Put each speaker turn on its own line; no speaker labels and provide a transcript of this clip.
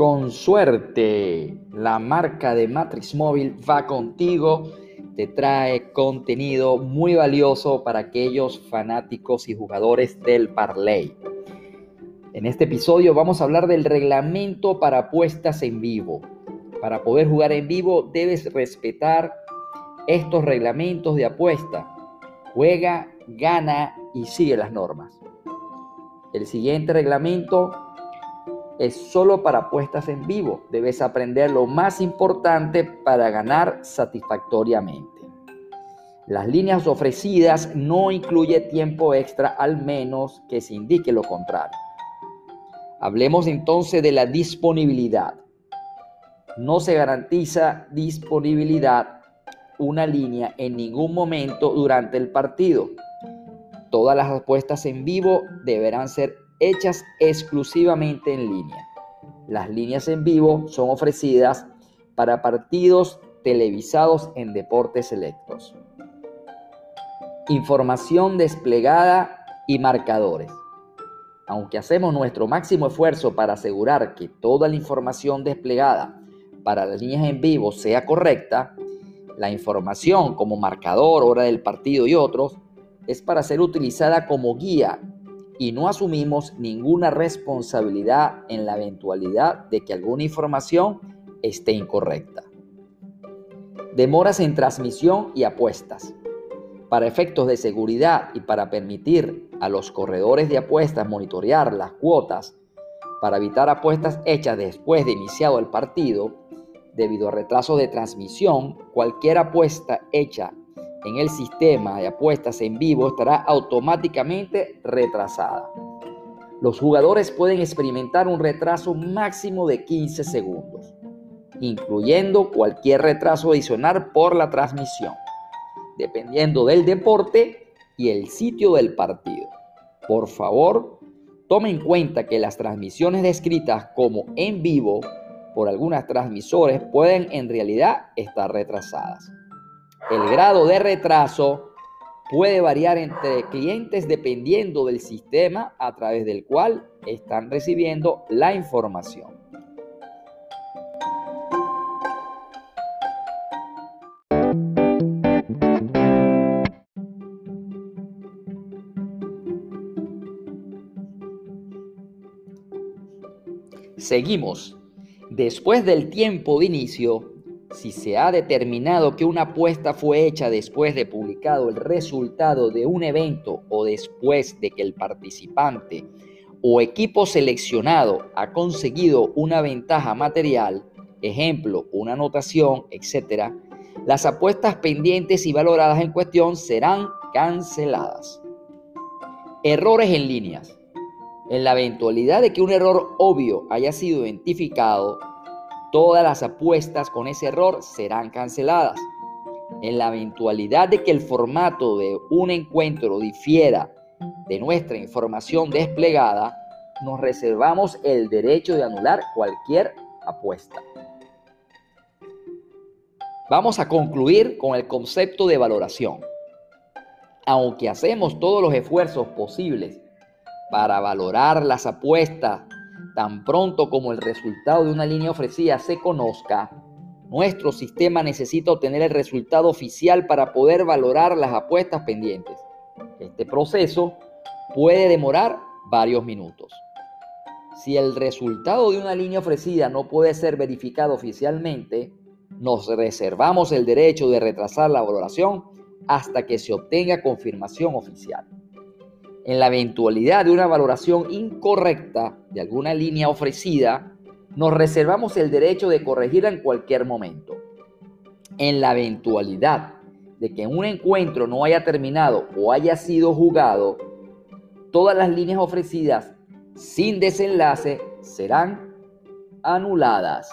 Con suerte, la marca de Matrix Móvil va contigo. Te trae contenido muy valioso para aquellos fanáticos y jugadores del parlay. En este episodio vamos a hablar del reglamento para apuestas en vivo. Para poder jugar en vivo debes respetar estos reglamentos de apuesta. Juega, gana y sigue las normas. El siguiente reglamento es solo para apuestas en vivo. Debes aprender lo más importante para ganar satisfactoriamente. Las líneas ofrecidas no incluye tiempo extra al menos que se indique lo contrario. Hablemos entonces de la disponibilidad. No se garantiza disponibilidad una línea en ningún momento durante el partido. Todas las apuestas en vivo deberán ser hechas exclusivamente en línea. Las líneas en vivo son ofrecidas para partidos televisados en deportes selectos. Información desplegada y marcadores. Aunque hacemos nuestro máximo esfuerzo para asegurar que toda la información desplegada para las líneas en vivo sea correcta, la información como marcador, hora del partido y otros es para ser utilizada como guía y no asumimos ninguna responsabilidad en la eventualidad de que alguna información esté incorrecta. Demoras en transmisión y apuestas. Para efectos de seguridad y para permitir a los corredores de apuestas monitorear las cuotas, para evitar apuestas hechas después de iniciado el partido, debido a retraso de transmisión, cualquier apuesta hecha en el sistema de apuestas en vivo estará automáticamente retrasada. Los jugadores pueden experimentar un retraso máximo de 15 segundos, incluyendo cualquier retraso adicional por la transmisión, dependiendo del deporte y el sitio del partido. Por favor, tome en cuenta que las transmisiones descritas como en vivo por algunas transmisores pueden en realidad estar retrasadas. El grado de retraso puede variar entre clientes dependiendo del sistema a través del cual están recibiendo la información. Seguimos. Después del tiempo de inicio, si se ha determinado que una apuesta fue hecha después de publicado el resultado de un evento o después de que el participante o equipo seleccionado ha conseguido una ventaja material, ejemplo, una anotación, etc., las apuestas pendientes y valoradas en cuestión serán canceladas. Errores en líneas. En la eventualidad de que un error obvio haya sido identificado, Todas las apuestas con ese error serán canceladas. En la eventualidad de que el formato de un encuentro difiera de nuestra información desplegada, nos reservamos el derecho de anular cualquier apuesta. Vamos a concluir con el concepto de valoración. Aunque hacemos todos los esfuerzos posibles para valorar las apuestas tan pronto como el resultado de una línea ofrecida se conozca, nuestro sistema necesita obtener el resultado oficial para poder valorar las apuestas pendientes. Este proceso puede demorar varios minutos. Si el resultado de una línea ofrecida no puede ser verificado oficialmente, nos reservamos el derecho de retrasar la valoración hasta que se obtenga confirmación oficial. En la eventualidad de una valoración incorrecta de alguna línea ofrecida, nos reservamos el derecho de corregirla en cualquier momento. En la eventualidad de que un encuentro no haya terminado o haya sido jugado, todas las líneas ofrecidas sin desenlace serán anuladas.